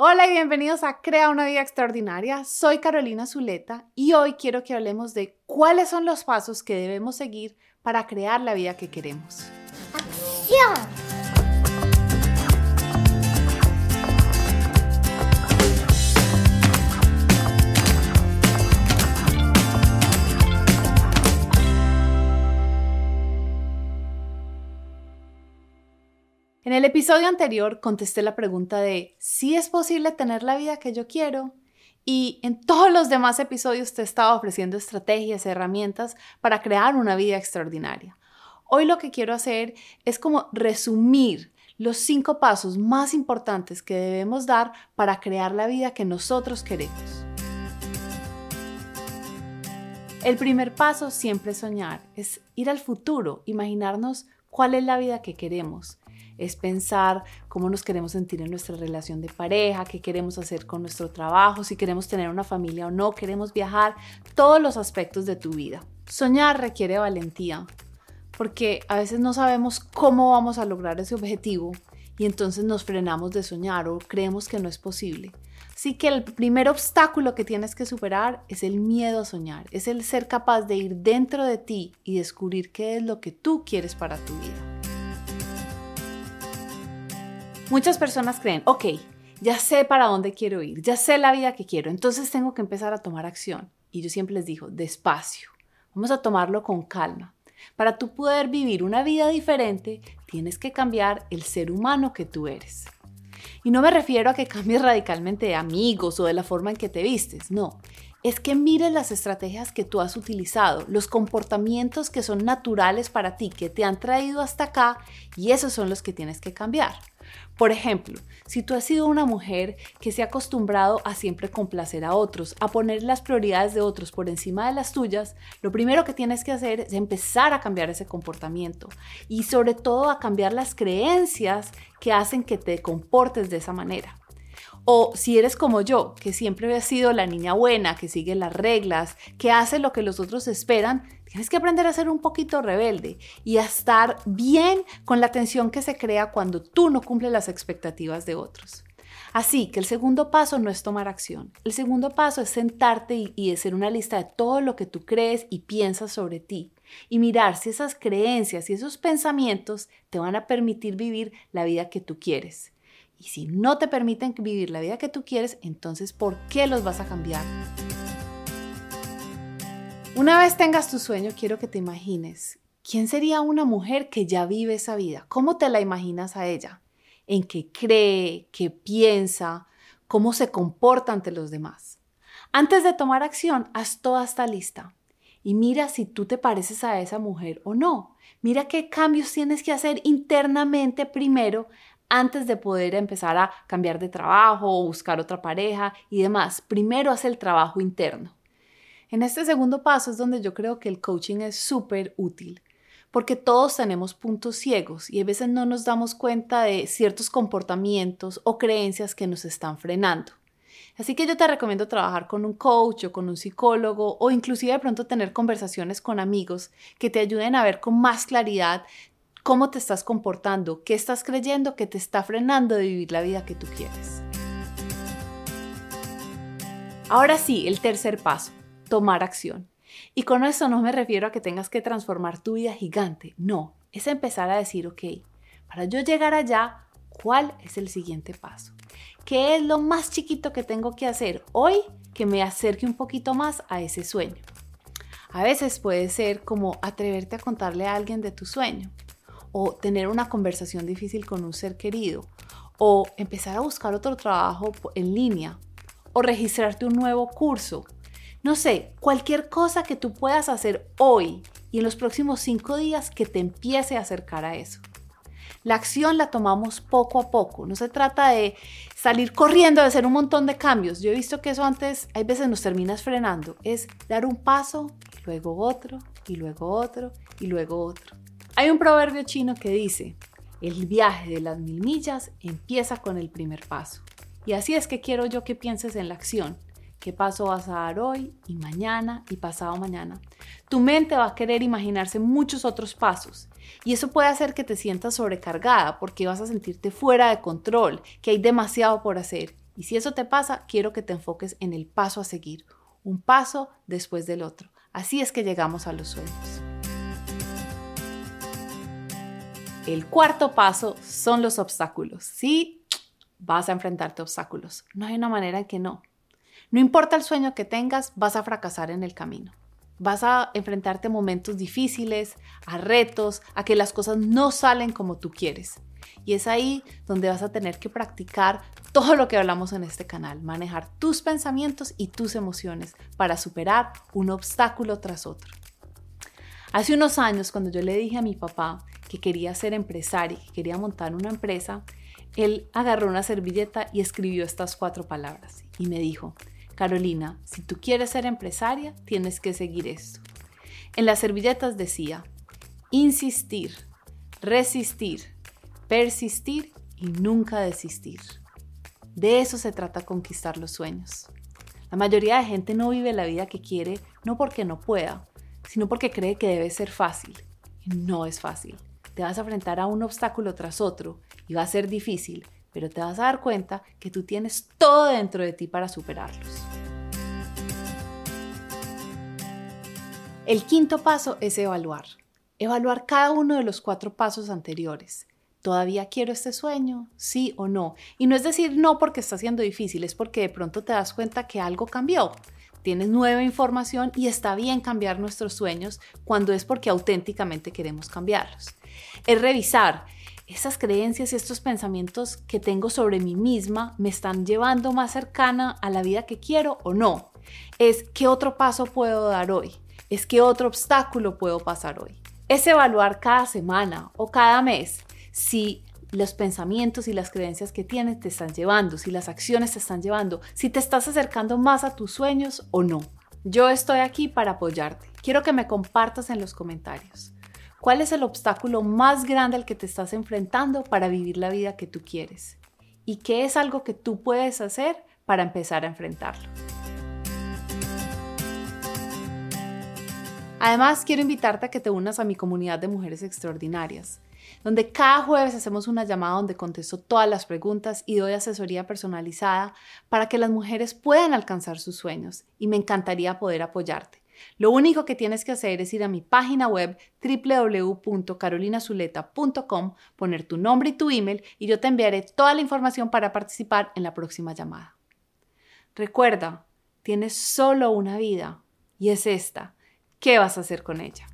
Hola y bienvenidos a Crea una vida extraordinaria. Soy Carolina Zuleta y hoy quiero que hablemos de cuáles son los pasos que debemos seguir para crear la vida que queremos. ¡Acción! El episodio anterior contesté la pregunta de si es posible tener la vida que yo quiero y en todos los demás episodios te he estado ofreciendo estrategias, herramientas para crear una vida extraordinaria. Hoy lo que quiero hacer es como resumir los cinco pasos más importantes que debemos dar para crear la vida que nosotros queremos. El primer paso siempre es soñar, es ir al futuro, imaginarnos cuál es la vida que queremos es pensar cómo nos queremos sentir en nuestra relación de pareja, qué queremos hacer con nuestro trabajo, si queremos tener una familia o no, queremos viajar, todos los aspectos de tu vida. Soñar requiere valentía, porque a veces no sabemos cómo vamos a lograr ese objetivo y entonces nos frenamos de soñar o creemos que no es posible. Así que el primer obstáculo que tienes que superar es el miedo a soñar, es el ser capaz de ir dentro de ti y descubrir qué es lo que tú quieres para tu vida. Muchas personas creen, ok, ya sé para dónde quiero ir, ya sé la vida que quiero, entonces tengo que empezar a tomar acción. Y yo siempre les digo, despacio, vamos a tomarlo con calma. Para tú poder vivir una vida diferente, tienes que cambiar el ser humano que tú eres. Y no me refiero a que cambies radicalmente de amigos o de la forma en que te vistes, no. Es que mires las estrategias que tú has utilizado, los comportamientos que son naturales para ti, que te han traído hasta acá, y esos son los que tienes que cambiar. Por ejemplo, si tú has sido una mujer que se ha acostumbrado a siempre complacer a otros, a poner las prioridades de otros por encima de las tuyas, lo primero que tienes que hacer es empezar a cambiar ese comportamiento y sobre todo a cambiar las creencias que hacen que te comportes de esa manera. O si eres como yo, que siempre he sido la niña buena, que sigue las reglas, que hace lo que los otros esperan, tienes que aprender a ser un poquito rebelde y a estar bien con la tensión que se crea cuando tú no cumples las expectativas de otros. Así que el segundo paso no es tomar acción. El segundo paso es sentarte y, hacer una lista de todo lo que tú crees y piensas sobre ti. Y mirar si esas creencias y esos pensamientos te van a permitir vivir la vida que tú quieres. Y si no te permiten vivir la vida que tú quieres, entonces ¿por qué los vas a cambiar? Una vez tengas tu sueño, quiero que te imagines, ¿quién sería una mujer que ya vive esa vida? ¿Cómo te la imaginas a ella? ¿En qué cree? ¿Qué piensa? ¿Cómo se comporta ante los demás? Antes de tomar acción, haz toda esta lista y mira si tú te pareces a esa mujer o no. Mira qué cambios tienes que hacer internamente primero antes de poder empezar a cambiar de trabajo o buscar otra pareja y demás. Primero haz el trabajo interno. En este segundo paso es donde yo creo que el coaching es súper útil, porque todos tenemos puntos ciegos y a veces no nos damos cuenta de ciertos comportamientos o creencias que nos están frenando. Así que yo te recomiendo trabajar con un coach o con un psicólogo o inclusive de pronto tener conversaciones con amigos que te ayuden a ver con más claridad cómo te estás comportando, qué estás creyendo que te está frenando de vivir la vida que tú quieres. Ahora sí, el tercer paso, tomar acción. Y con eso no me refiero a que tengas que transformar tu vida gigante, no, es empezar a decir, ok, para yo llegar allá, ¿cuál es el siguiente paso? ¿Qué es lo más chiquito que tengo que hacer hoy que me acerque un poquito más a ese sueño? A veces puede ser como atreverte a contarle a alguien de tu sueño o tener una conversación difícil con un ser querido, o empezar a buscar otro trabajo en línea, o registrarte un nuevo curso. No sé, cualquier cosa que tú puedas hacer hoy y en los próximos cinco días que te empiece a acercar a eso. La acción la tomamos poco a poco. No se trata de salir corriendo, de hacer un montón de cambios. Yo he visto que eso antes, hay veces nos terminas frenando. Es dar un paso, luego otro, y luego otro, y luego otro. Hay un proverbio chino que dice, el viaje de las mil millas empieza con el primer paso. Y así es que quiero yo que pienses en la acción. ¿Qué paso vas a dar hoy y mañana y pasado mañana? Tu mente va a querer imaginarse muchos otros pasos y eso puede hacer que te sientas sobrecargada porque vas a sentirte fuera de control, que hay demasiado por hacer Y si eso te pasa, quiero que te enfoques en el paso a seguir, un paso después del otro. Así es que llegamos a los sueños. El cuarto paso son los obstáculos. Sí, vas a enfrentarte a obstáculos. No hay una manera en que no. No importa el sueño que tengas, vas a fracasar en el camino. Vas a enfrentarte a momentos difíciles, a retos, a que las cosas no salen como tú quieres. Y es ahí donde vas a tener que practicar todo lo que hablamos en este canal, manejar tus pensamientos y tus emociones para superar un obstáculo tras otro. Hace unos años, cuando yo le dije a mi papá que quería ser empresario, que quería montar una empresa, él agarró una servilleta y escribió estas cuatro palabras y me dijo, Carolina, si tú quieres ser empresaria, tienes que seguir esto. En las servilletas decía, insistir, resistir, persistir y nunca desistir. De eso se trata conquistar los sueños. La mayoría de gente no vive la vida que quiere no porque no pueda, sino porque cree que debe ser fácil. Y no es fácil te vas a enfrentar a un obstáculo tras otro y va a ser difícil, pero te vas a dar cuenta que tú tienes todo dentro de ti para superarlos. El quinto paso es evaluar. Evaluar cada uno de los cuatro pasos anteriores. ¿Todavía quiero este sueño? ¿Sí o no? Y no es decir no porque está siendo difícil, es porque de pronto te das cuenta que algo cambió tienes nueva información y está bien cambiar nuestros sueños cuando es porque auténticamente queremos cambiarlos. Es revisar esas creencias y estos pensamientos que tengo sobre mí misma me están llevando más cercana a la vida que quiero o no. Es qué otro paso puedo dar hoy. Es qué otro obstáculo puedo pasar hoy. Es evaluar cada semana o cada mes si los pensamientos y las creencias que tienes te están llevando, si las acciones te están llevando, si te estás acercando más a tus sueños o no. Yo estoy aquí para apoyarte. Quiero que me compartas en los comentarios. ¿Cuál es el obstáculo más grande al que te estás enfrentando para vivir la vida que tú quieres? ¿Y qué es algo que tú puedes hacer para empezar a enfrentarlo? Además, quiero invitarte a que te unas a mi comunidad de mujeres extraordinarias donde cada jueves hacemos una llamada donde contesto todas las preguntas y doy asesoría personalizada para que las mujeres puedan alcanzar sus sueños y me encantaría poder apoyarte. Lo único que tienes que hacer es ir a mi página web www.carolinazuleta.com, poner tu nombre y tu email y yo te enviaré toda la información para participar en la próxima llamada. Recuerda, tienes solo una vida y es esta. ¿Qué vas a hacer con ella?